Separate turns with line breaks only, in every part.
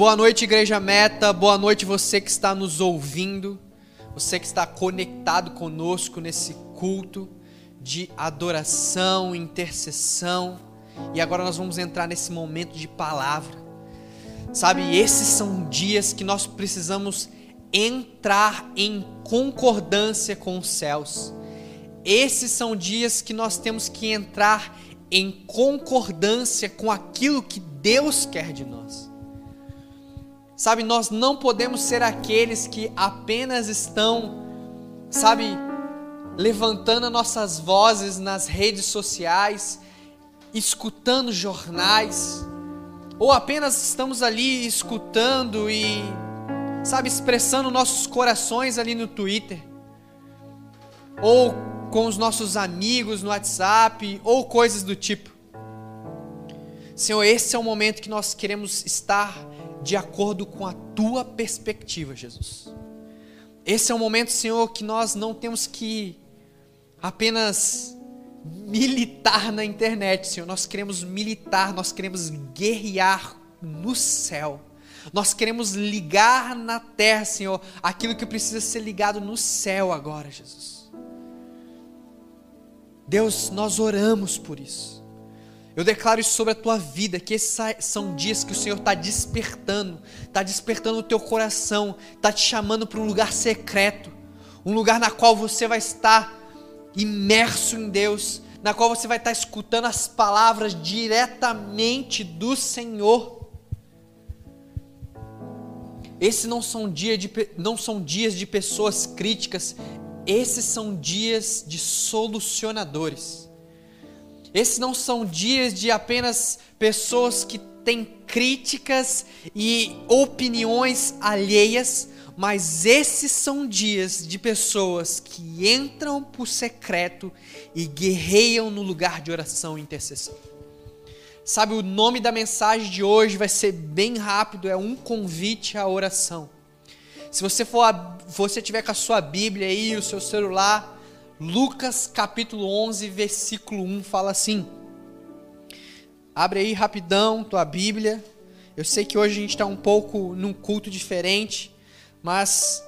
Boa noite, Igreja Meta. Boa noite, você que está nos ouvindo, você que está conectado conosco nesse culto de adoração, intercessão. E agora nós vamos entrar nesse momento de palavra. Sabe, esses são dias que nós precisamos entrar em concordância com os céus. Esses são dias que nós temos que entrar em concordância com aquilo que Deus quer de nós. Sabe, nós não podemos ser aqueles que apenas estão, sabe, levantando as nossas vozes nas redes sociais, escutando jornais, ou apenas estamos ali escutando e, sabe, expressando nossos corações ali no Twitter, ou com os nossos amigos no WhatsApp, ou coisas do tipo. Senhor, esse é o momento que nós queremos estar de acordo com a tua perspectiva, Jesus. Esse é o momento, Senhor, que nós não temos que apenas militar na internet, Senhor. Nós queremos militar, nós queremos guerrear no céu. Nós queremos ligar na terra, Senhor, aquilo que precisa ser ligado no céu agora, Jesus. Deus, nós oramos por isso. Eu declaro isso sobre a tua vida, que esses são dias que o Senhor está despertando, está despertando o teu coração, está te chamando para um lugar secreto, um lugar na qual você vai estar imerso em Deus, na qual você vai estar escutando as palavras diretamente do Senhor. Esses não são, dia de, não são dias de pessoas críticas, esses são dias de solucionadores. Esses não são dias de apenas pessoas que têm críticas e opiniões alheias, mas esses são dias de pessoas que entram por secreto e guerreiam no lugar de oração e intercessão. Sabe, o nome da mensagem de hoje vai ser bem rápido, é um convite à oração. Se você for, você tiver com a sua Bíblia aí, o seu celular, Lucas capítulo 11, versículo 1 fala assim. Abre aí rapidão tua Bíblia. Eu sei que hoje a gente está um pouco num culto diferente, mas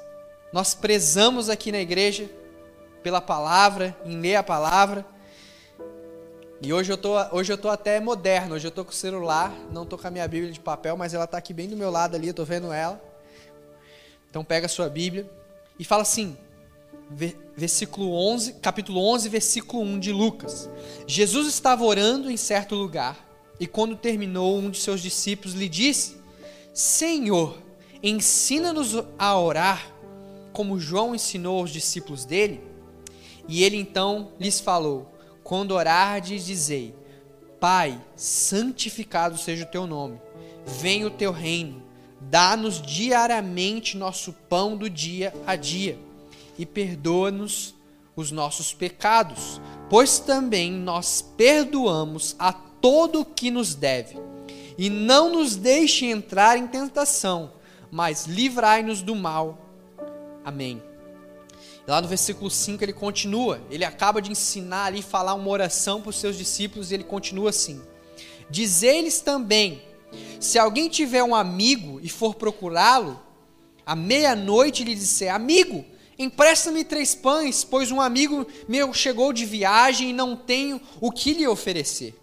nós prezamos aqui na igreja pela palavra, em ler a palavra. E hoje eu tô, hoje eu tô até moderno, hoje eu tô com o celular, não tô com a minha Bíblia de papel, mas ela está aqui bem do meu lado ali, eu tô vendo ela. Então pega a sua Bíblia e fala assim: versículo 11, capítulo 11, versículo 1 de Lucas. Jesus estava orando em certo lugar, e quando terminou, um de seus discípulos lhe disse: Senhor, ensina-nos a orar, como João ensinou aos discípulos dele. E ele então lhes falou: Quando orardes, dizei: Pai, santificado seja o teu nome, venha o teu reino, dá-nos diariamente nosso pão do dia a dia e perdoa-nos os nossos pecados, pois também nós perdoamos a todo o que nos deve. E não nos deixe entrar em tentação, mas livrai-nos do mal. Amém. Lá no versículo 5 ele continua, ele acaba de ensinar ali, falar uma oração para os seus discípulos e ele continua assim: Diz-lhes também: se alguém tiver um amigo e for procurá-lo, à meia-noite lhe disser: Amigo, Empresta-me três pães, pois um amigo meu chegou de viagem e não tenho o que lhe oferecer.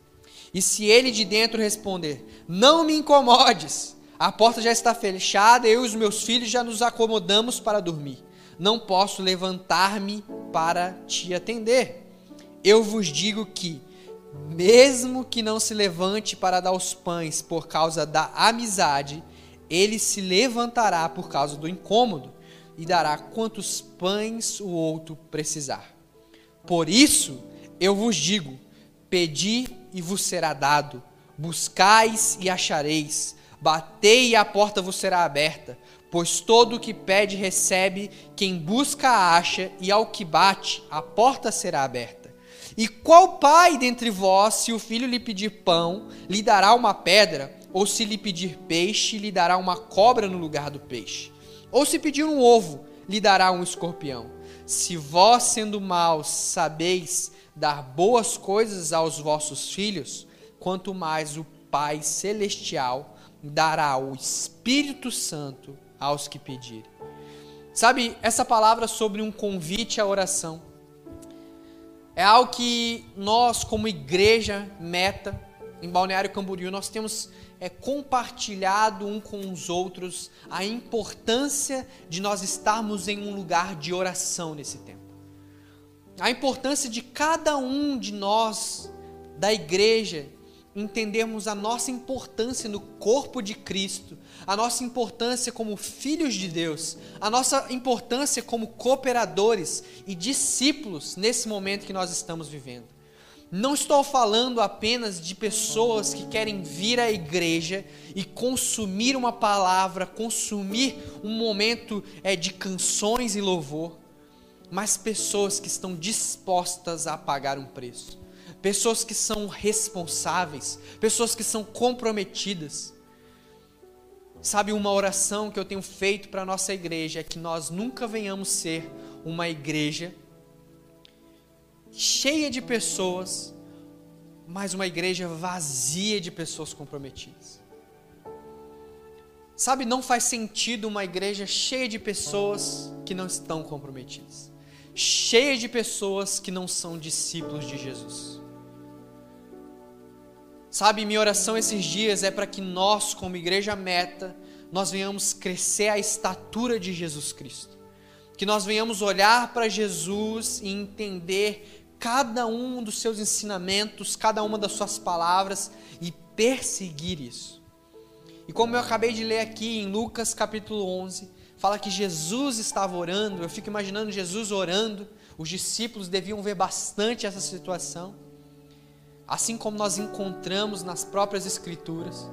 E se ele de dentro responder: Não me incomodes, a porta já está fechada, eu e os meus filhos já nos acomodamos para dormir. Não posso levantar-me para te atender. Eu vos digo que, mesmo que não se levante para dar os pães por causa da amizade, ele se levantará por causa do incômodo e dará quantos pães o outro precisar. Por isso eu vos digo: pedi e vos será dado, buscais e achareis, batei e a porta vos será aberta. Pois todo o que pede recebe, quem busca acha, e ao que bate, a porta será aberta. E qual pai dentre vós, se o filho lhe pedir pão, lhe dará uma pedra, ou se lhe pedir peixe, lhe dará uma cobra no lugar do peixe? Ou se pedir um ovo, lhe dará um escorpião. Se vós, sendo maus, sabeis dar boas coisas aos vossos filhos, quanto mais o Pai Celestial dará o Espírito Santo aos que pedirem. Sabe, essa palavra sobre um convite à oração é algo que nós, como igreja meta, em Balneário Camboriú, nós temos é, compartilhado um com os outros a importância de nós estarmos em um lugar de oração nesse tempo. A importância de cada um de nós, da igreja, entendermos a nossa importância no corpo de Cristo, a nossa importância como filhos de Deus, a nossa importância como cooperadores e discípulos nesse momento que nós estamos vivendo. Não estou falando apenas de pessoas que querem vir à igreja e consumir uma palavra, consumir um momento é, de canções e louvor, mas pessoas que estão dispostas a pagar um preço pessoas que são responsáveis, pessoas que são comprometidas. Sabe, uma oração que eu tenho feito para a nossa igreja é que nós nunca venhamos ser uma igreja cheia de pessoas, mas uma igreja vazia de pessoas comprometidas. Sabe, não faz sentido uma igreja cheia de pessoas que não estão comprometidas, cheia de pessoas que não são discípulos de Jesus. Sabe, minha oração esses dias é para que nós, como igreja meta, nós venhamos crescer à estatura de Jesus Cristo. Que nós venhamos olhar para Jesus e entender cada um dos seus ensinamentos, cada uma das suas palavras e perseguir isso. E como eu acabei de ler aqui em Lucas capítulo 11, fala que Jesus estava orando, eu fico imaginando Jesus orando, os discípulos deviam ver bastante essa situação assim como nós encontramos nas próprias Escrituras.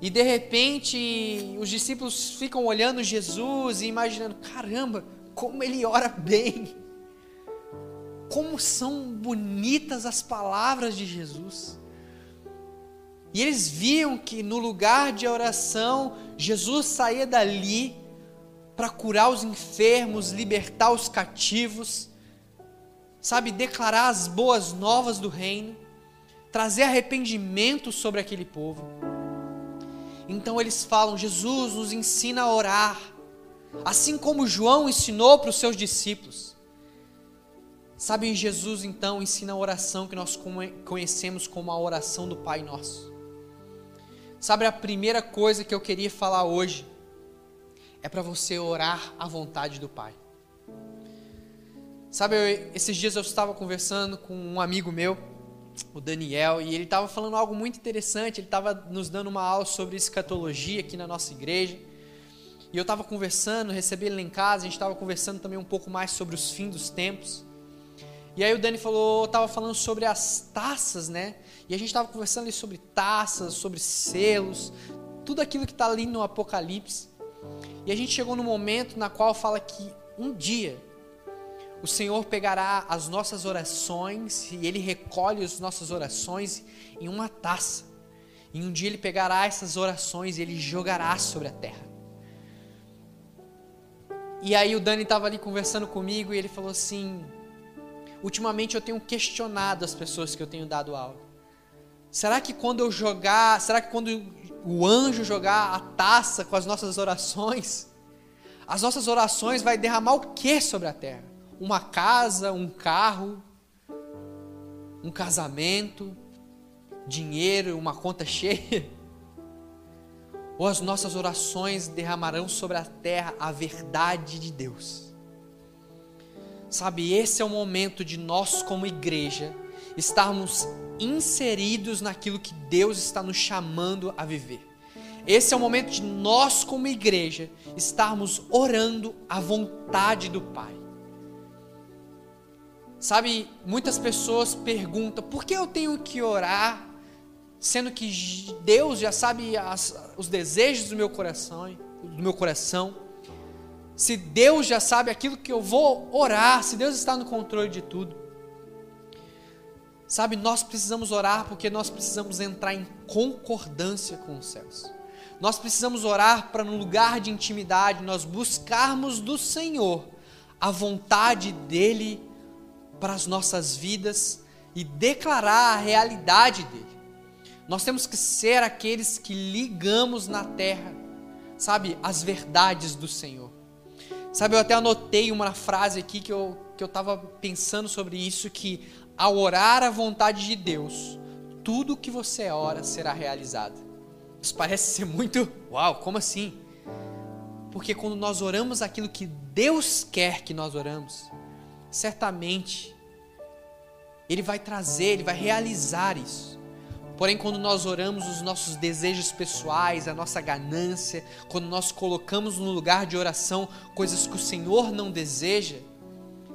E de repente os discípulos ficam olhando Jesus e imaginando: caramba, como ele ora bem! Como são bonitas as palavras de Jesus. E eles viam que no lugar de oração, Jesus saía dali para curar os enfermos, libertar os cativos, sabe, declarar as boas novas do reino trazer arrependimento sobre aquele povo. Então eles falam: Jesus nos ensina a orar, assim como João ensinou para os seus discípulos. Sabe, Jesus então ensina a oração que nós conhecemos como a oração do Pai Nosso. Sabe, a primeira coisa que eu queria falar hoje é para você orar à vontade do Pai. Sabe, eu, esses dias eu estava conversando com um amigo meu o Daniel, e ele estava falando algo muito interessante. Ele estava nos dando uma aula sobre escatologia aqui na nossa igreja. E eu estava conversando, recebi ele lá em casa, a gente estava conversando também um pouco mais sobre os fins dos tempos. E aí o Dani falou, estava falando sobre as taças, né? E a gente estava conversando ali sobre taças, sobre selos, tudo aquilo que está ali no Apocalipse. E a gente chegou no momento na qual fala que um dia o Senhor pegará as nossas orações e Ele recolhe as nossas orações em uma taça. E um dia Ele pegará essas orações e Ele jogará sobre a terra. E aí o Dani estava ali conversando comigo e ele falou assim: ultimamente eu tenho questionado as pessoas que eu tenho dado aula. Será que quando eu jogar, será que quando o anjo jogar a taça com as nossas orações, as nossas orações vai derramar o que sobre a terra? Uma casa, um carro, um casamento, dinheiro, uma conta cheia? Ou as nossas orações derramarão sobre a terra a verdade de Deus? Sabe, esse é o momento de nós, como igreja, estarmos inseridos naquilo que Deus está nos chamando a viver. Esse é o momento de nós, como igreja, estarmos orando a vontade do Pai. Sabe, muitas pessoas perguntam: por que eu tenho que orar, sendo que Deus já sabe as, os desejos do meu coração, do meu coração? Se Deus já sabe aquilo que eu vou orar, se Deus está no controle de tudo. Sabe, nós precisamos orar porque nós precisamos entrar em concordância com os céus. Nós precisamos orar para, no lugar de intimidade, nós buscarmos do Senhor a vontade dEle para as nossas vidas e declarar a realidade dele. Nós temos que ser aqueles que ligamos na terra, sabe, as verdades do Senhor. Sabe, eu até anotei uma frase aqui que eu que eu estava pensando sobre isso que ao orar a vontade de Deus, tudo que você ora será realizado. Isso parece ser muito, uau, como assim? Porque quando nós oramos aquilo que Deus quer que nós oramos, certamente ele vai trazer, ele vai realizar isso. Porém, quando nós oramos os nossos desejos pessoais, a nossa ganância, quando nós colocamos no lugar de oração coisas que o Senhor não deseja,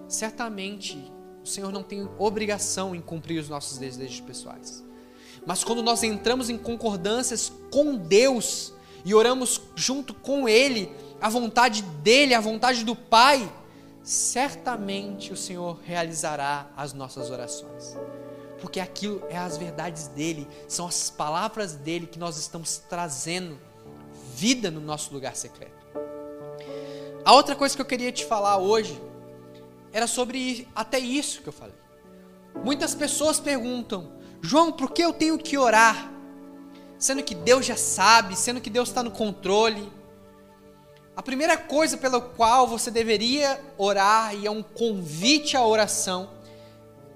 certamente o Senhor não tem obrigação em cumprir os nossos desejos pessoais. Mas quando nós entramos em concordâncias com Deus e oramos junto com Ele, a vontade dEle, a vontade do Pai, certamente o Senhor realizará as nossas orações. Porque aquilo é as verdades dele, são as palavras dele que nós estamos trazendo vida no nosso lugar secreto. A outra coisa que eu queria te falar hoje era sobre até isso que eu falei. Muitas pessoas perguntam, João, por que eu tenho que orar? Sendo que Deus já sabe, sendo que Deus está no controle. A primeira coisa pela qual você deveria orar, e é um convite à oração,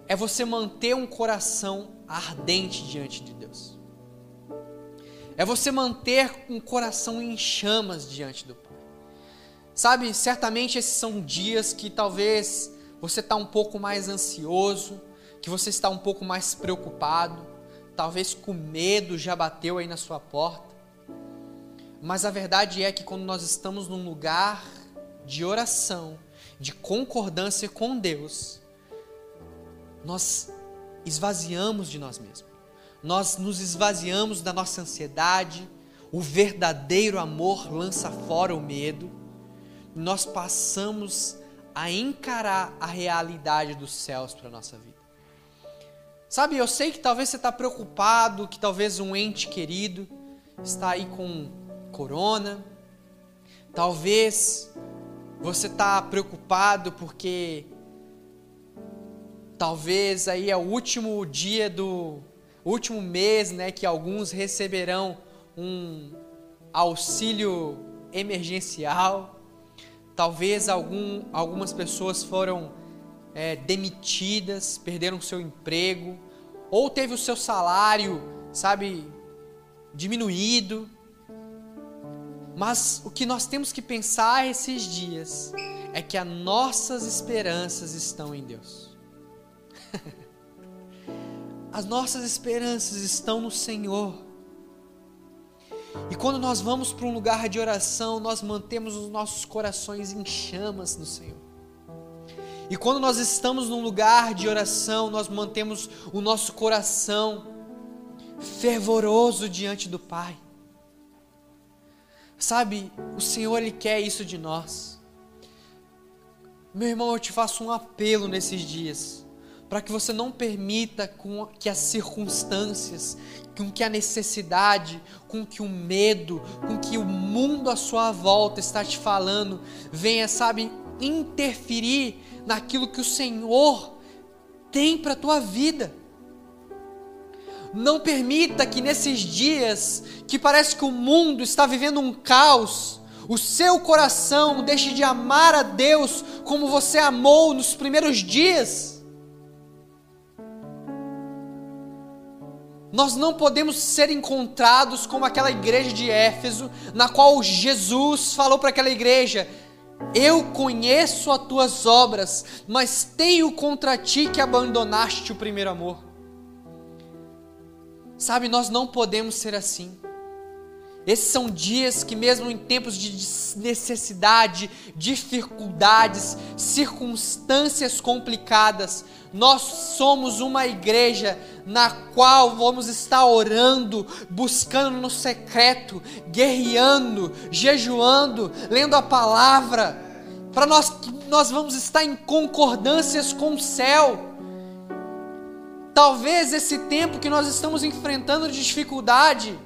é você manter um coração ardente diante de Deus. É você manter um coração em chamas diante do Pai. Sabe, certamente esses são dias que talvez você está um pouco mais ansioso, que você está um pouco mais preocupado, talvez com medo já bateu aí na sua porta. Mas a verdade é que quando nós estamos num lugar de oração, de concordância com Deus, nós esvaziamos de nós mesmos. Nós nos esvaziamos da nossa ansiedade. O verdadeiro amor lança fora o medo. Nós passamos a encarar a realidade dos céus para a nossa vida. Sabe, eu sei que talvez você está preocupado, que talvez um ente querido está aí com corona. Talvez você está preocupado porque talvez aí é o último dia do último mês, né, que alguns receberão um auxílio emergencial. Talvez algum, algumas pessoas foram é, demitidas, perderam seu emprego, ou teve o seu salário, sabe, diminuído. Mas o que nós temos que pensar esses dias é que as nossas esperanças estão em Deus. as nossas esperanças estão no Senhor. E quando nós vamos para um lugar de oração, nós mantemos os nossos corações em chamas no Senhor. E quando nós estamos num lugar de oração, nós mantemos o nosso coração fervoroso diante do Pai. Sabe, o Senhor ele quer isso de nós. Meu irmão, eu te faço um apelo nesses dias, para que você não permita com que as circunstâncias, com que a necessidade, com que o medo, com que o mundo à sua volta está te falando, venha, sabe, interferir naquilo que o Senhor tem para a tua vida. Não permita que nesses dias que parece que o mundo está vivendo um caos, o seu coração deixe de amar a Deus como você amou nos primeiros dias. Nós não podemos ser encontrados como aquela igreja de Éfeso, na qual Jesus falou para aquela igreja: Eu conheço as tuas obras, mas tenho contra ti que abandonaste o primeiro amor. Sabe, nós não podemos ser assim. Esses são dias que, mesmo em tempos de necessidade, dificuldades, circunstâncias complicadas, nós somos uma igreja na qual vamos estar orando, buscando no secreto, guerreando, jejuando, lendo a palavra, para nós, nós vamos estar em concordâncias com o céu Talvez esse tempo que nós estamos enfrentando de dificuldade,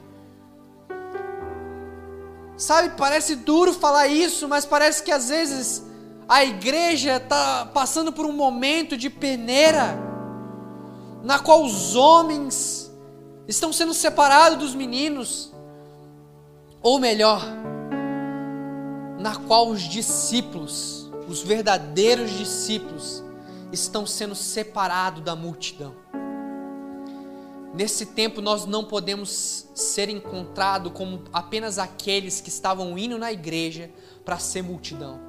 sabe, parece duro falar isso, mas parece que às vezes a igreja está passando por um momento de peneira, na qual os homens estão sendo separados dos meninos, ou melhor, na qual os discípulos, os verdadeiros discípulos, estão sendo separados da multidão. Nesse tempo nós não podemos ser encontrados como apenas aqueles que estavam indo na igreja para ser multidão,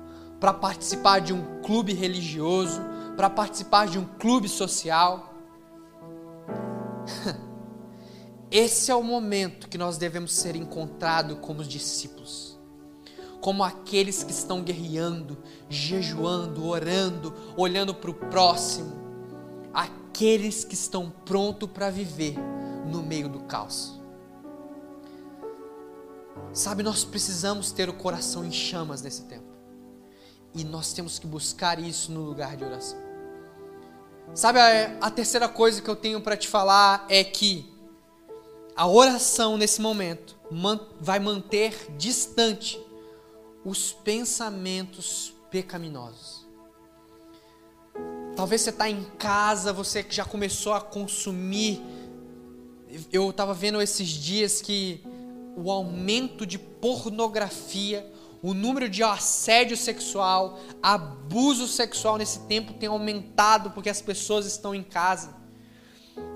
para participar de um clube religioso, para participar de um clube social. Esse é o momento que nós devemos ser encontrados como discípulos, como aqueles que estão guerreando, jejuando, orando, olhando para o próximo, aqueles que estão prontos para viver no meio do caos. Sabe, nós precisamos ter o coração em chamas nesse tempo, e nós temos que buscar isso no lugar de oração. Sabe, a, a terceira coisa que eu tenho para te falar é que a oração nesse momento vai manter distante os pensamentos pecaminosos. Talvez você está em casa, você já começou a consumir. Eu estava vendo esses dias que o aumento de pornografia o número de assédio sexual, abuso sexual nesse tempo tem aumentado porque as pessoas estão em casa.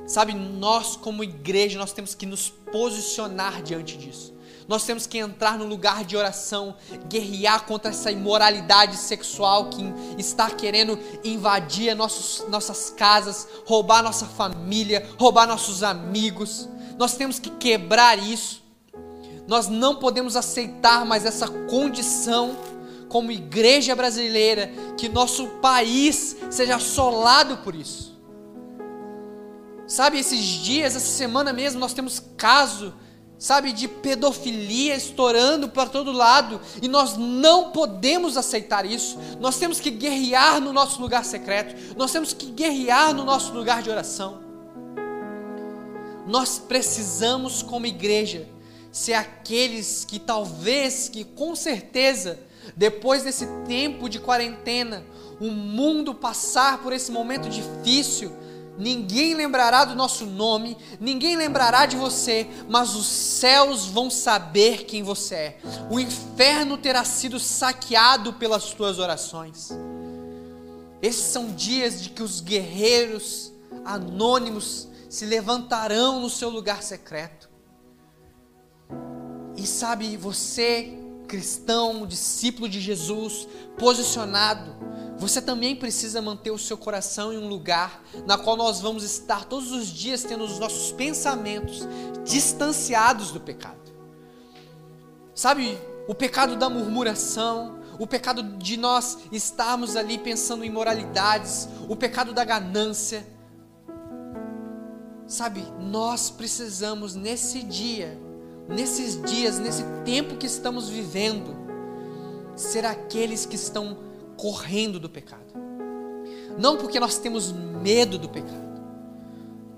Sabe, nós como igreja, nós temos que nos posicionar diante disso. Nós temos que entrar no lugar de oração, guerrear contra essa imoralidade sexual que está querendo invadir nossos, nossas casas, roubar nossa família, roubar nossos amigos. Nós temos que quebrar isso. Nós não podemos aceitar mais essa condição como igreja brasileira, que nosso país seja assolado por isso. Sabe, esses dias, essa semana mesmo, nós temos caso, sabe, de pedofilia estourando para todo lado, e nós não podemos aceitar isso. Nós temos que guerrear no nosso lugar secreto, nós temos que guerrear no nosso lugar de oração. Nós precisamos, como igreja, ser aqueles que talvez, que com certeza, depois desse tempo de quarentena, o mundo passar por esse momento difícil, ninguém lembrará do nosso nome, ninguém lembrará de você, mas os céus vão saber quem você é. O inferno terá sido saqueado pelas tuas orações. Esses são dias de que os guerreiros anônimos se levantarão no seu lugar secreto e sabe, você, cristão, discípulo de Jesus, posicionado, você também precisa manter o seu coração em um lugar na qual nós vamos estar todos os dias tendo os nossos pensamentos distanciados do pecado. Sabe, o pecado da murmuração, o pecado de nós estarmos ali pensando em moralidades, o pecado da ganância. Sabe, nós precisamos nesse dia nesses dias, nesse tempo que estamos vivendo, ser aqueles que estão correndo do pecado. Não porque nós temos medo do pecado,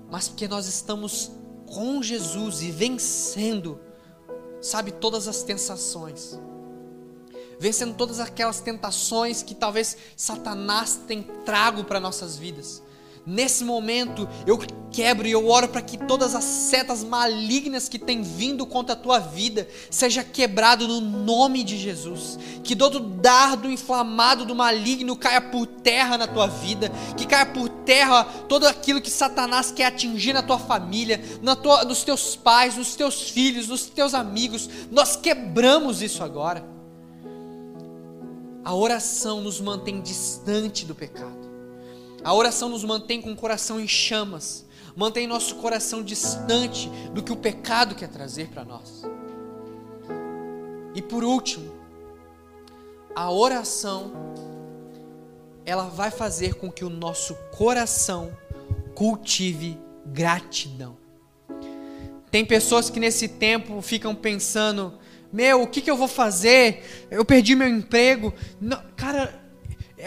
mas porque nós estamos com Jesus e vencendo, sabe, todas as tentações. Vencendo todas aquelas tentações que talvez Satanás tem trago para nossas vidas. Nesse momento, eu quebro e eu oro para que todas as setas malignas que têm vindo contra a tua vida seja quebrado no nome de Jesus. Que todo dardo inflamado do maligno caia por terra na tua vida, que caia por terra todo aquilo que Satanás quer atingir na tua família, na tua, nos teus pais, nos teus filhos, nos teus amigos. Nós quebramos isso agora. A oração nos mantém distante do pecado. A oração nos mantém com o coração em chamas, mantém nosso coração distante do que o pecado quer trazer para nós. E por último, a oração ela vai fazer com que o nosso coração cultive gratidão. Tem pessoas que nesse tempo ficam pensando: meu, o que, que eu vou fazer? Eu perdi meu emprego. Não, cara,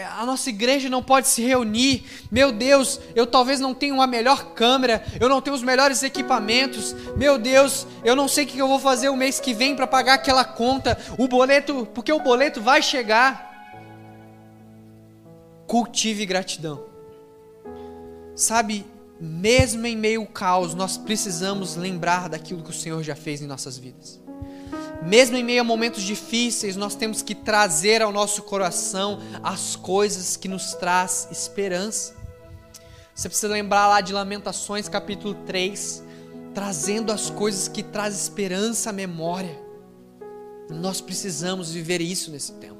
a nossa igreja não pode se reunir. Meu Deus, eu talvez não tenha uma melhor câmera, eu não tenho os melhores equipamentos. Meu Deus, eu não sei o que eu vou fazer o mês que vem para pagar aquela conta, o boleto, porque o boleto vai chegar. Cultive gratidão. Sabe, mesmo em meio ao caos, nós precisamos lembrar daquilo que o Senhor já fez em nossas vidas. Mesmo em meio a momentos difíceis, nós temos que trazer ao nosso coração as coisas que nos traz esperança. Você precisa lembrar lá de Lamentações capítulo 3, trazendo as coisas que traz esperança à memória. Nós precisamos viver isso nesse tempo.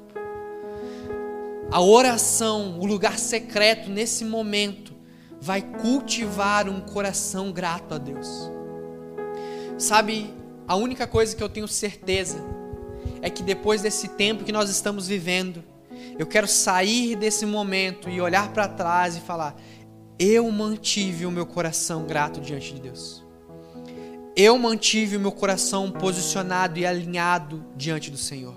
A oração, o lugar secreto nesse momento, vai cultivar um coração grato a Deus. Sabe, a única coisa que eu tenho certeza é que depois desse tempo que nós estamos vivendo, eu quero sair desse momento e olhar para trás e falar: eu mantive o meu coração grato diante de Deus. Eu mantive o meu coração posicionado e alinhado diante do Senhor.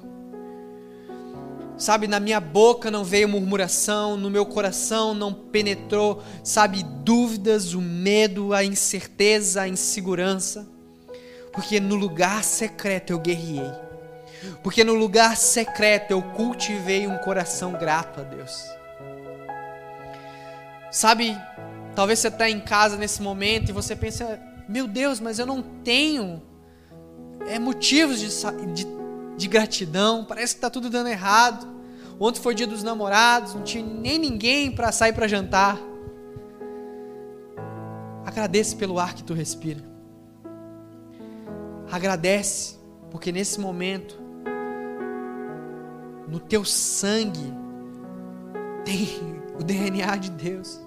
Sabe, na minha boca não veio murmuração, no meu coração não penetrou, sabe, dúvidas, o medo, a incerteza, a insegurança. Porque no lugar secreto eu guerriei. Porque no lugar secreto eu cultivei um coração grato a Deus. Sabe, talvez você está em casa nesse momento e você pensa: meu Deus, mas eu não tenho é, motivos de, de, de gratidão, parece que está tudo dando errado. Ontem foi dia dos namorados, não tinha nem ninguém para sair para jantar. Agradece pelo ar que tu respira. Agradece, porque nesse momento, no teu sangue, tem o DNA de Deus.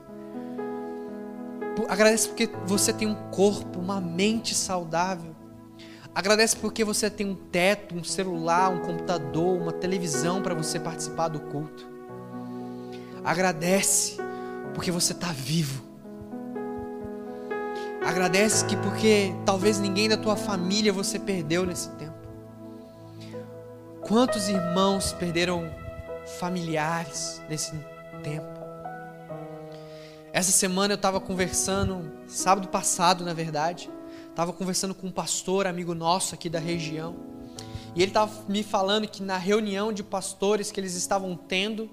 Agradece porque você tem um corpo, uma mente saudável. Agradece porque você tem um teto, um celular, um computador, uma televisão para você participar do culto. Agradece porque você está vivo. Agradece que porque talvez ninguém da tua família você perdeu nesse tempo. Quantos irmãos perderam familiares nesse tempo? Essa semana eu estava conversando, sábado passado, na verdade, estava conversando com um pastor, amigo nosso aqui da região, e ele estava me falando que na reunião de pastores que eles estavam tendo,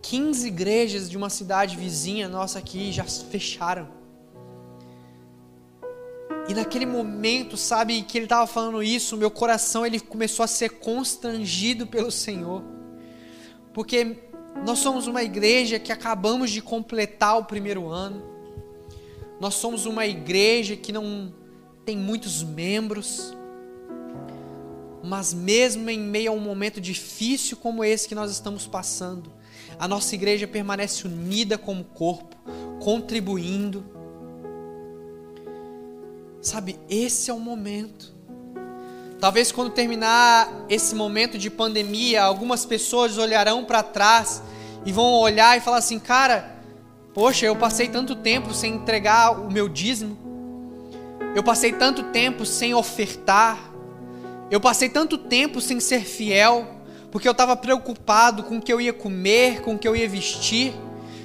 15 igrejas de uma cidade vizinha nossa aqui já fecharam. E naquele momento, sabe, que ele estava falando isso, meu coração ele começou a ser constrangido pelo Senhor. Porque nós somos uma igreja que acabamos de completar o primeiro ano. Nós somos uma igreja que não tem muitos membros. Mas mesmo em meio a um momento difícil como esse que nós estamos passando, a nossa igreja permanece unida como corpo, contribuindo. Sabe, esse é o momento. Talvez quando terminar esse momento de pandemia, algumas pessoas olharão para trás e vão olhar e falar assim: cara, poxa, eu passei tanto tempo sem entregar o meu dízimo, eu passei tanto tempo sem ofertar, eu passei tanto tempo sem ser fiel, porque eu estava preocupado com o que eu ia comer, com o que eu ia vestir.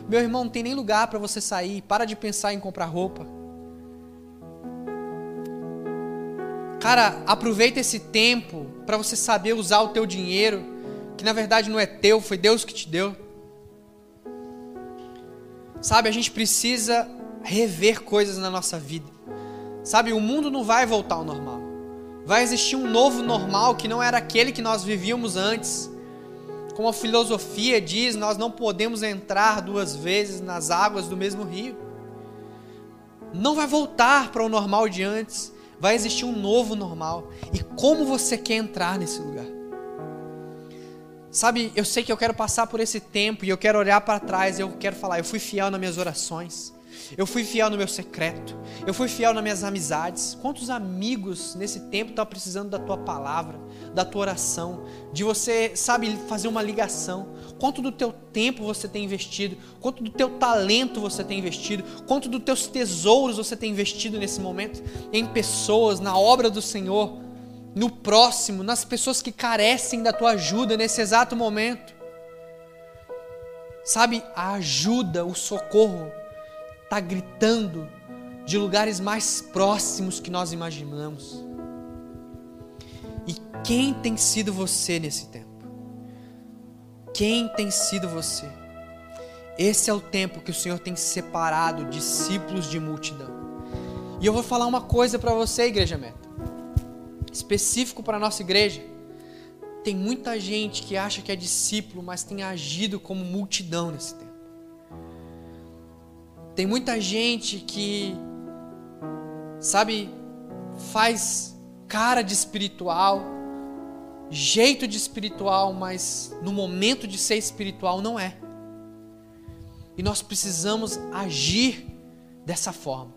Meu irmão, não tem nem lugar para você sair, para de pensar em comprar roupa. Cara, aproveita esse tempo para você saber usar o teu dinheiro, que na verdade não é teu, foi Deus que te deu. Sabe, a gente precisa rever coisas na nossa vida. Sabe, o mundo não vai voltar ao normal. Vai existir um novo normal que não era aquele que nós vivíamos antes. Como a filosofia diz, nós não podemos entrar duas vezes nas águas do mesmo rio. Não vai voltar para o normal de antes vai existir um novo normal. E como você quer entrar nesse lugar? Sabe, eu sei que eu quero passar por esse tempo e eu quero olhar para trás eu quero falar, eu fui fiel nas minhas orações. Eu fui fiel no meu secreto. Eu fui fiel nas minhas amizades. Quantos amigos nesse tempo estão precisando da tua palavra, da tua oração, de você, sabe, fazer uma ligação? Quanto do teu tempo você tem investido? Quanto do teu talento você tem investido? Quanto dos teus tesouros você tem investido nesse momento em pessoas, na obra do Senhor, no próximo, nas pessoas que carecem da tua ajuda nesse exato momento? Sabe, a ajuda, o socorro está gritando de lugares mais próximos que nós imaginamos. Quem tem sido você nesse tempo? Quem tem sido você? Esse é o tempo que o Senhor tem separado discípulos de multidão. E eu vou falar uma coisa para você, igreja meta. Específico para nossa igreja. Tem muita gente que acha que é discípulo, mas tem agido como multidão nesse tempo. Tem muita gente que, sabe, faz cara de espiritual, jeito de espiritual, mas no momento de ser espiritual não é. E nós precisamos agir dessa forma.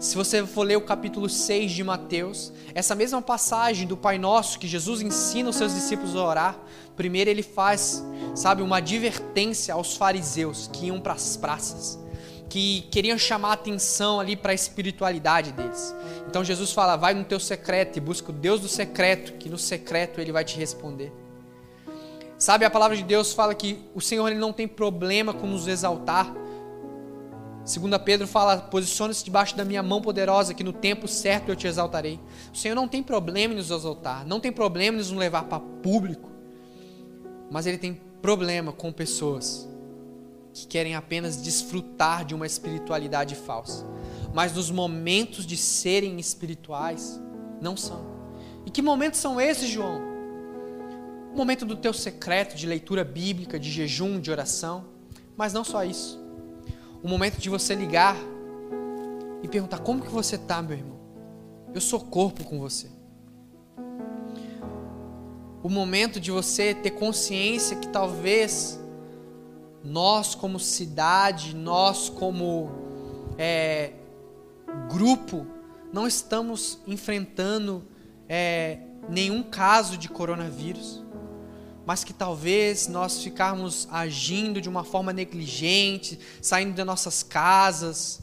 Se você for ler o capítulo 6 de Mateus, essa mesma passagem do Pai Nosso que Jesus ensina os seus discípulos a orar, primeiro ele faz, sabe, uma advertência aos fariseus que iam para as praças que queriam chamar a atenção ali para a espiritualidade deles. Então Jesus fala: vai no teu secreto e busca o Deus do secreto, que no secreto ele vai te responder. Sabe, a palavra de Deus fala que o Senhor ele não tem problema com nos exaltar. Segunda Pedro fala: posicione-se debaixo da minha mão poderosa, que no tempo certo eu te exaltarei. O Senhor não tem problema em nos exaltar, não tem problema em nos levar para público, mas Ele tem problema com pessoas que querem apenas desfrutar de uma espiritualidade falsa. Mas nos momentos de serem espirituais, não são. E que momentos são esses, João? O momento do teu secreto de leitura bíblica, de jejum, de oração. Mas não só isso. O momento de você ligar e perguntar: como que você está, meu irmão? Eu sou corpo com você. O momento de você ter consciência que talvez nós como cidade, nós como é, grupo, não estamos enfrentando é, nenhum caso de coronavírus, mas que talvez nós ficarmos agindo de uma forma negligente, saindo das nossas casas,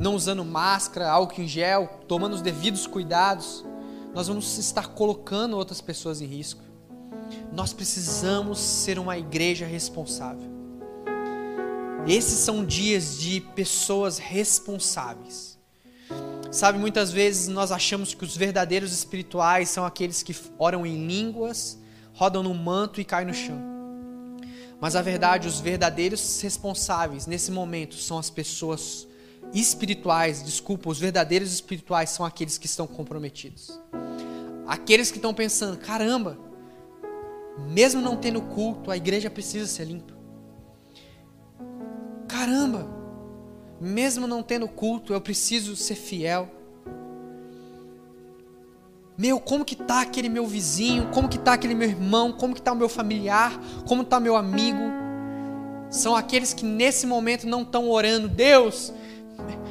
não usando máscara, álcool em gel, tomando os devidos cuidados, nós vamos estar colocando outras pessoas em risco. Nós precisamos ser uma igreja responsável. Esses são dias de pessoas responsáveis. Sabe, muitas vezes nós achamos que os verdadeiros espirituais são aqueles que oram em línguas, rodam no manto e caem no chão. Mas a verdade, os verdadeiros responsáveis nesse momento são as pessoas espirituais, desculpa, os verdadeiros espirituais são aqueles que estão comprometidos. Aqueles que estão pensando, caramba, mesmo não tendo culto, a igreja precisa ser limpa. Caramba! Mesmo não tendo culto, eu preciso ser fiel. Meu, como que tá aquele meu vizinho? Como que tá aquele meu irmão? Como que tá o meu familiar? Como está meu amigo? São aqueles que nesse momento não estão orando. Deus,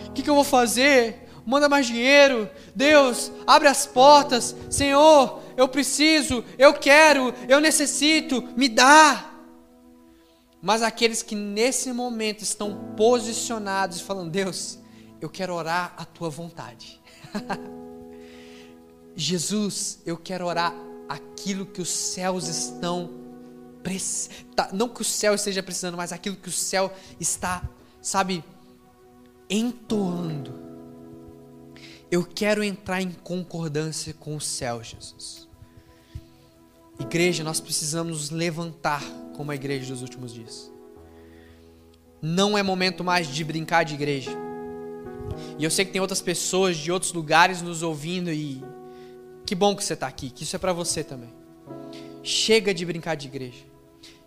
o que, que eu vou fazer? Manda mais dinheiro. Deus, abre as portas. Senhor, eu preciso, eu quero, eu necessito, me dá. Mas aqueles que nesse momento estão posicionados e falando: Deus, eu quero orar a tua vontade. Jesus, eu quero orar aquilo que os céus estão tá, não que o céu esteja precisando, mas aquilo que o céu está, sabe, entoando. Eu quero entrar em concordância com o céu, Jesus. Igreja, nós precisamos nos levantar como a igreja dos últimos dias. Não é momento mais de brincar de igreja. E eu sei que tem outras pessoas de outros lugares nos ouvindo e que bom que você está aqui, que isso é para você também. Chega de brincar de igreja.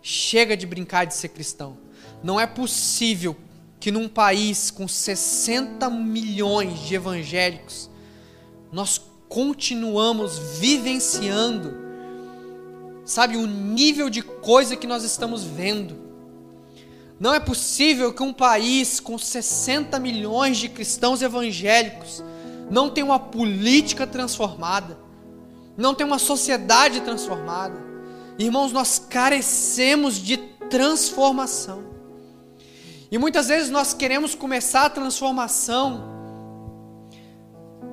Chega de brincar de ser cristão. Não é possível que num país com 60 milhões de evangélicos, nós continuamos vivenciando, sabe, o nível de coisa que nós estamos vendo. Não é possível que um país com 60 milhões de cristãos evangélicos não tenha uma política transformada, não tenha uma sociedade transformada. Irmãos, nós carecemos de transformação. E muitas vezes nós queremos começar a transformação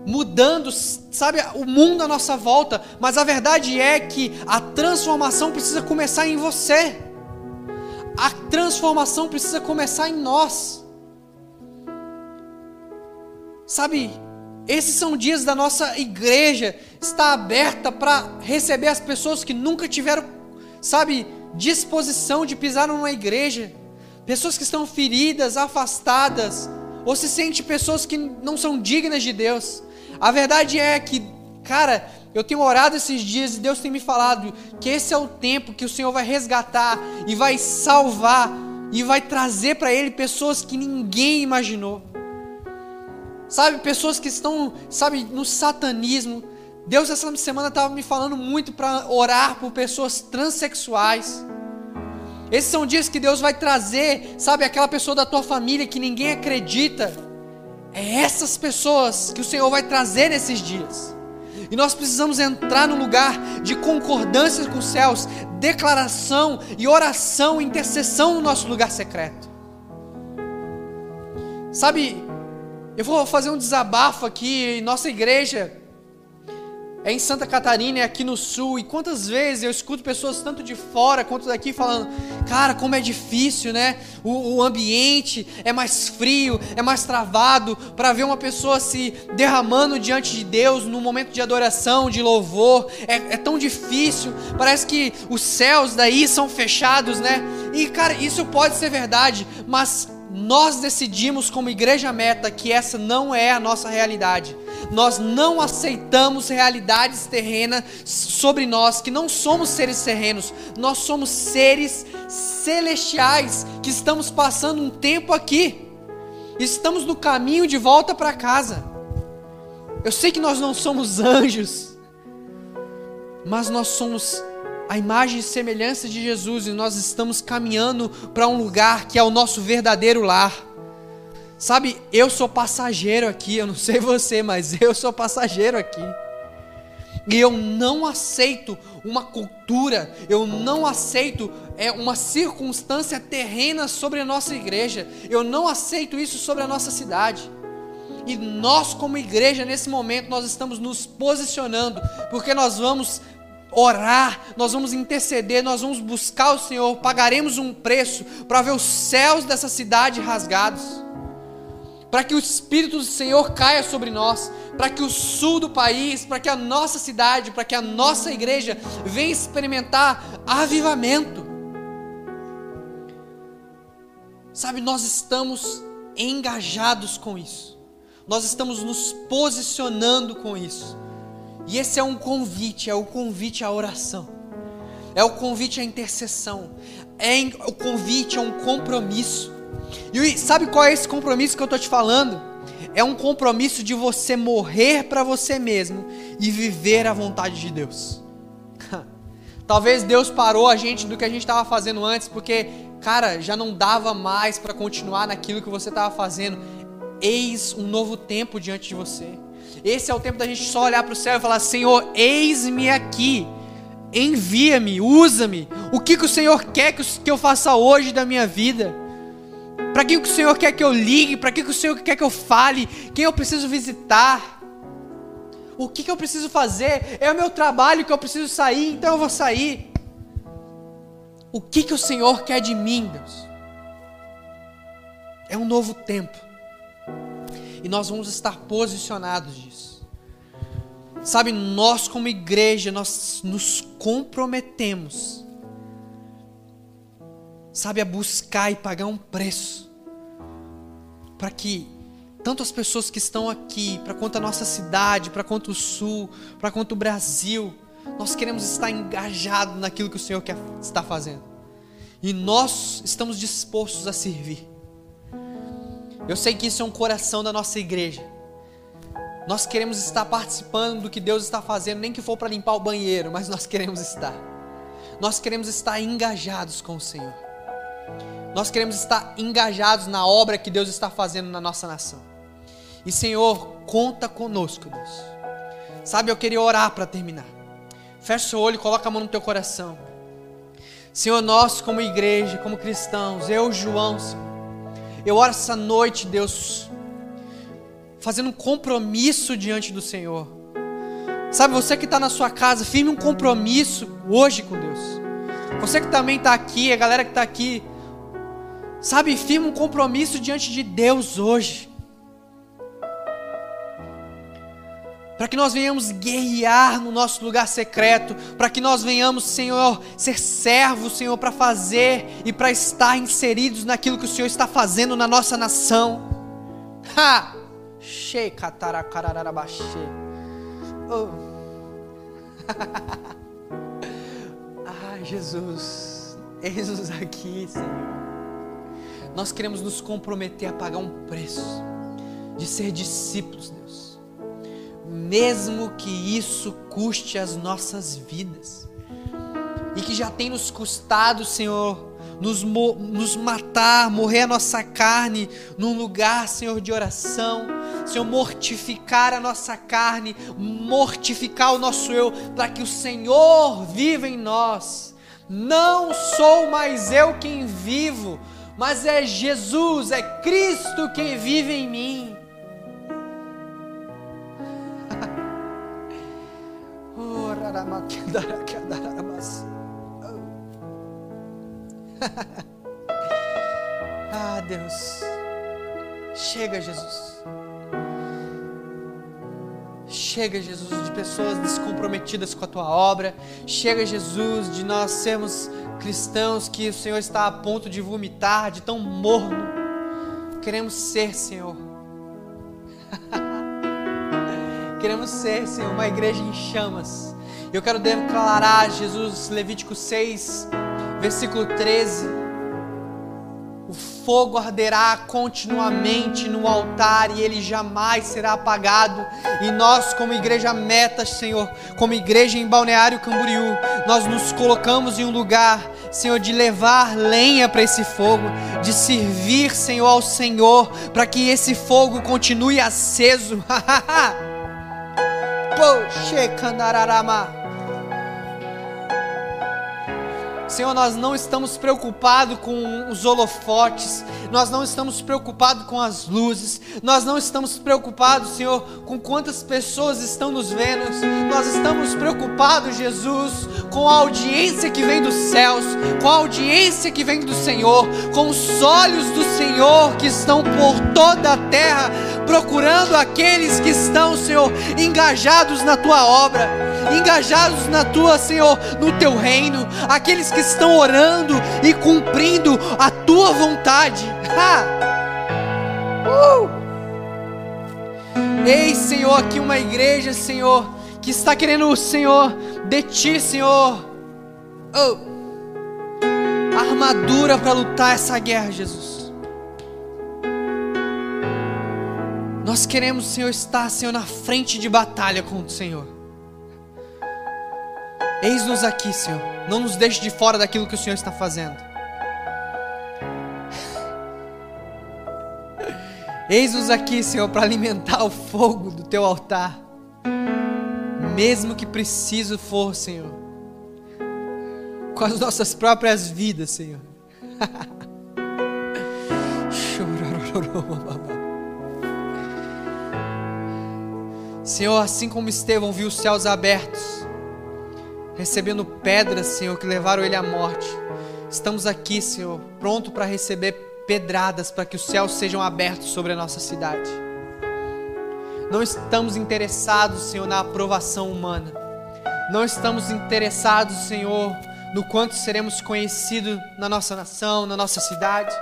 mudando, sabe, o mundo à nossa volta, mas a verdade é que a transformação precisa começar em você. A transformação precisa começar em nós. Sabe, esses são dias da nossa igreja está aberta para receber as pessoas que nunca tiveram, sabe, disposição de pisar numa igreja pessoas que estão feridas, afastadas, ou se sente pessoas que não são dignas de Deus. A verdade é que, cara, eu tenho orado esses dias e Deus tem me falado que esse é o tempo que o Senhor vai resgatar e vai salvar e vai trazer para Ele pessoas que ninguém imaginou. Sabe, pessoas que estão, sabe, no satanismo. Deus essa semana estava me falando muito para orar por pessoas transexuais. Esses são dias que Deus vai trazer, sabe, aquela pessoa da tua família que ninguém acredita. É essas pessoas que o Senhor vai trazer nesses dias. E nós precisamos entrar no lugar de concordância com os céus, declaração e oração, intercessão no nosso lugar secreto. Sabe, eu vou fazer um desabafo aqui em nossa igreja é em Santa Catarina, é aqui no sul, e quantas vezes eu escuto pessoas tanto de fora quanto daqui falando, cara, como é difícil, né? O, o ambiente é mais frio, é mais travado, para ver uma pessoa se derramando diante de Deus no momento de adoração, de louvor, é, é tão difícil, parece que os céus daí são fechados, né? E cara, isso pode ser verdade, mas nós decidimos como igreja meta que essa não é a nossa realidade. Nós não aceitamos realidades terrenas sobre nós, que não somos seres terrenos, nós somos seres celestiais que estamos passando um tempo aqui, estamos no caminho de volta para casa. Eu sei que nós não somos anjos, mas nós somos a imagem e semelhança de Jesus e nós estamos caminhando para um lugar que é o nosso verdadeiro lar. Sabe, eu sou passageiro aqui, eu não sei você, mas eu sou passageiro aqui. E eu não aceito uma cultura, eu não aceito é, uma circunstância terrena sobre a nossa igreja, eu não aceito isso sobre a nossa cidade. E nós, como igreja, nesse momento, nós estamos nos posicionando, porque nós vamos orar, nós vamos interceder, nós vamos buscar o Senhor, pagaremos um preço para ver os céus dessa cidade rasgados para que o Espírito do Senhor caia sobre nós, para que o sul do país, para que a nossa cidade, para que a nossa igreja venha experimentar avivamento. Sabe, nós estamos engajados com isso, nós estamos nos posicionando com isso, e esse é um convite, é o convite à oração, é o convite à intercessão, é o convite a um compromisso. E sabe qual é esse compromisso que eu estou te falando? É um compromisso de você morrer para você mesmo e viver a vontade de Deus. Talvez Deus parou a gente do que a gente estava fazendo antes, porque, cara, já não dava mais para continuar naquilo que você estava fazendo. Eis um novo tempo diante de você. Esse é o tempo da gente só olhar para o céu e falar: Senhor, eis-me aqui, envia-me, usa-me. O que, que o Senhor quer que eu faça hoje da minha vida? Para quem o Senhor quer que eu ligue? Para quem o Senhor quer que eu fale? Quem eu preciso visitar? O que, que eu preciso fazer? É o meu trabalho que eu preciso sair, então eu vou sair. O que, que o Senhor quer de mim, Deus? É um novo tempo. E nós vamos estar posicionados disso. Sabe, nós como igreja, nós nos comprometemos sabe, a buscar e pagar um preço para que tanto as pessoas que estão aqui, para quanto a nossa cidade, para quanto o sul, para quanto o Brasil, nós queremos estar engajados naquilo que o Senhor quer estar fazendo. E nós estamos dispostos a servir. Eu sei que isso é um coração da nossa igreja. Nós queremos estar participando do que Deus está fazendo, nem que for para limpar o banheiro, mas nós queremos estar. Nós queremos estar engajados com o Senhor. Nós queremos estar engajados na obra que Deus está fazendo na nossa nação. E Senhor, conta conosco, Deus. Sabe, eu queria orar para terminar. Fecha o olho, coloca a mão no teu coração. Senhor, nós como igreja, como cristãos, eu, João, Senhor, eu oro essa noite, Deus, fazendo um compromisso diante do Senhor. Sabe, você que está na sua casa, firme um compromisso hoje com Deus. Você que também está aqui, a galera que está aqui, Sabe, firma um compromisso diante de Deus hoje. Para que nós venhamos guerrear no nosso lugar secreto, para que nós venhamos, Senhor, ser servos, Senhor, para fazer e para estar inseridos naquilo que o Senhor está fazendo na nossa nação. Ha! Oh. Ai, Jesus, eis-nos aqui, Senhor. Nós queremos nos comprometer a pagar um preço de ser discípulos, Deus. Mesmo que isso custe as nossas vidas. E que já tem nos custado, Senhor, nos, nos matar, morrer a nossa carne num lugar, Senhor, de oração. Senhor, mortificar a nossa carne, mortificar o nosso eu, para que o Senhor viva em nós. Não sou mais eu quem vivo, mas é Jesus, é Cristo quem vive em mim. ah, Deus. Chega, Jesus. Chega, Jesus, de pessoas descomprometidas com a tua obra. Chega, Jesus, de nós sermos cristãos que o Senhor está a ponto de vomitar, de tão morno. Queremos ser, Senhor. Queremos ser, Senhor, uma igreja em chamas. Eu quero declarar, Jesus, Levítico 6, versículo 13 fogo arderá continuamente no altar e ele jamais será apagado. E nós, como igreja Metas, Senhor, como igreja em Balneário Camboriú, nós nos colocamos em um lugar, Senhor, de levar lenha para esse fogo, de servir, Senhor, ao Senhor, para que esse fogo continue aceso. Poxa, candararama. Senhor, nós não estamos preocupados com os holofotes, nós não estamos preocupados com as luzes, nós não estamos preocupados, Senhor, com quantas pessoas estão nos vendo, nós estamos preocupados, Jesus, com a audiência que vem dos céus, com a audiência que vem do Senhor, com os olhos do Senhor que estão por toda a terra, procurando aqueles que estão, Senhor, engajados na tua obra, engajados na tua, Senhor, no teu reino, aqueles que estão orando e cumprindo a tua vontade. Uh! Ei, Senhor, aqui uma igreja, Senhor, que está querendo, Senhor, de ti, Senhor. Oh. Armadura para lutar essa guerra, Jesus. Nós queremos, Senhor, estar, Senhor, na frente de batalha com o Senhor. Eis-nos aqui, Senhor. Não nos deixe de fora daquilo que o Senhor está fazendo. Eis-nos aqui, Senhor, para alimentar o fogo do teu altar. Mesmo que preciso for, Senhor. Com as nossas próprias vidas, Senhor. Senhor, assim como Estevão viu os céus abertos, recebendo pedras, Senhor, que levaram ele à morte, estamos aqui, Senhor, pronto para receber pedradas para que os céus sejam abertos sobre a nossa cidade. Não estamos interessados, Senhor, na aprovação humana. Não estamos interessados, Senhor, no quanto seremos conhecidos na nossa nação, na nossa cidade.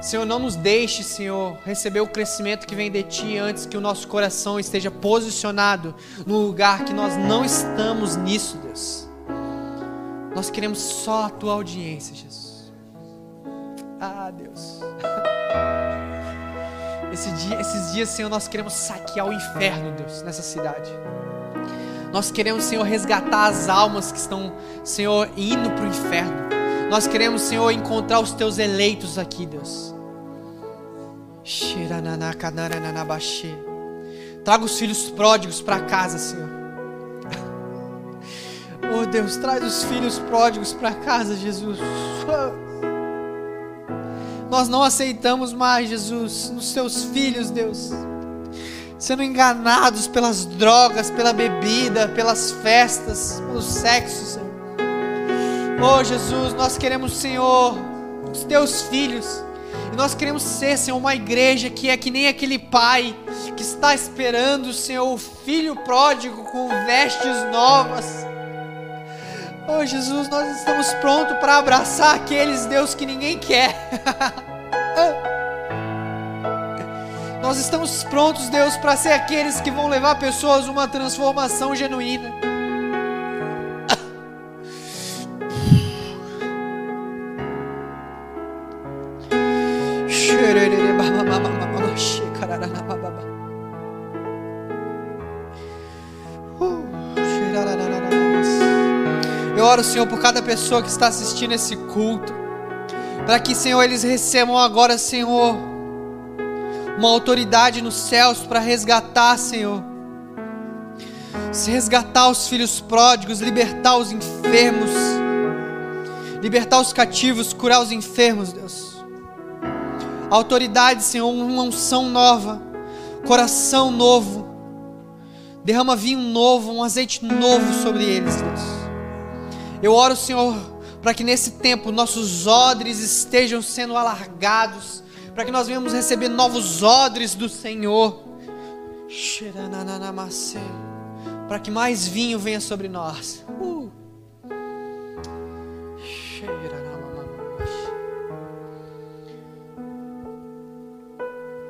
Senhor, não nos deixe, Senhor, receber o crescimento que vem de Ti antes que o nosso coração esteja posicionado no lugar que nós não estamos nisso, Deus. Nós queremos só a Tua audiência, Jesus. Ah, Deus. Esse dia, esses dias, Senhor, nós queremos saquear o inferno, Deus, nessa cidade. Nós queremos, Senhor, resgatar as almas que estão, Senhor, indo para o inferno. Nós queremos, Senhor, encontrar os teus eleitos aqui, Deus. Traga os filhos pródigos para casa, Senhor. Oh Deus, traz os filhos pródigos para casa, Jesus. Nós não aceitamos mais, Jesus, os teus filhos, Deus, sendo enganados pelas drogas, pela bebida, pelas festas, pelo sexo, Senhor. Oh Jesus, nós queremos, Senhor, os teus filhos E nós queremos ser, Senhor, uma igreja que é que nem aquele pai que está esperando, Senhor, o filho pródigo com vestes novas. Oh Jesus, nós estamos prontos para abraçar aqueles, Deus, que ninguém quer. nós estamos prontos, Deus, para ser aqueles que vão levar pessoas a uma transformação genuína. Senhor, por cada pessoa que está assistindo esse culto, para que, Senhor, eles recebam agora, Senhor, uma autoridade nos céus para resgatar, Senhor, se resgatar os filhos pródigos, libertar os enfermos, libertar os cativos, curar os enfermos, Deus. Autoridade, Senhor, uma unção nova, coração novo. Derrama vinho novo, um azeite novo sobre eles, Deus. Eu oro, Senhor, para que nesse tempo nossos odres estejam sendo alargados, para que nós venhamos receber novos odres do Senhor. Para que mais vinho venha sobre nós. Uh.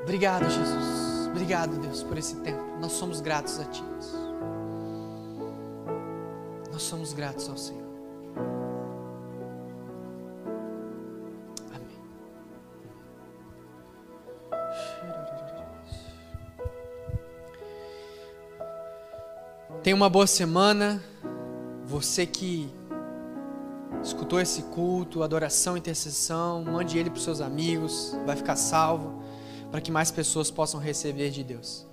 Obrigado, Jesus. Obrigado, Deus, por esse tempo. Nós somos gratos a Ti. Nós somos gratos ao Senhor. Tenha uma boa semana. Você que escutou esse culto, adoração, intercessão, mande ele para os seus amigos, vai ficar salvo para que mais pessoas possam receber de Deus.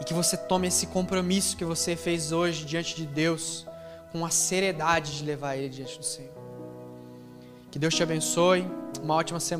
E que você tome esse compromisso que você fez hoje diante de Deus com a seriedade de levar ele diante do Senhor. Que Deus te abençoe. Uma ótima semana.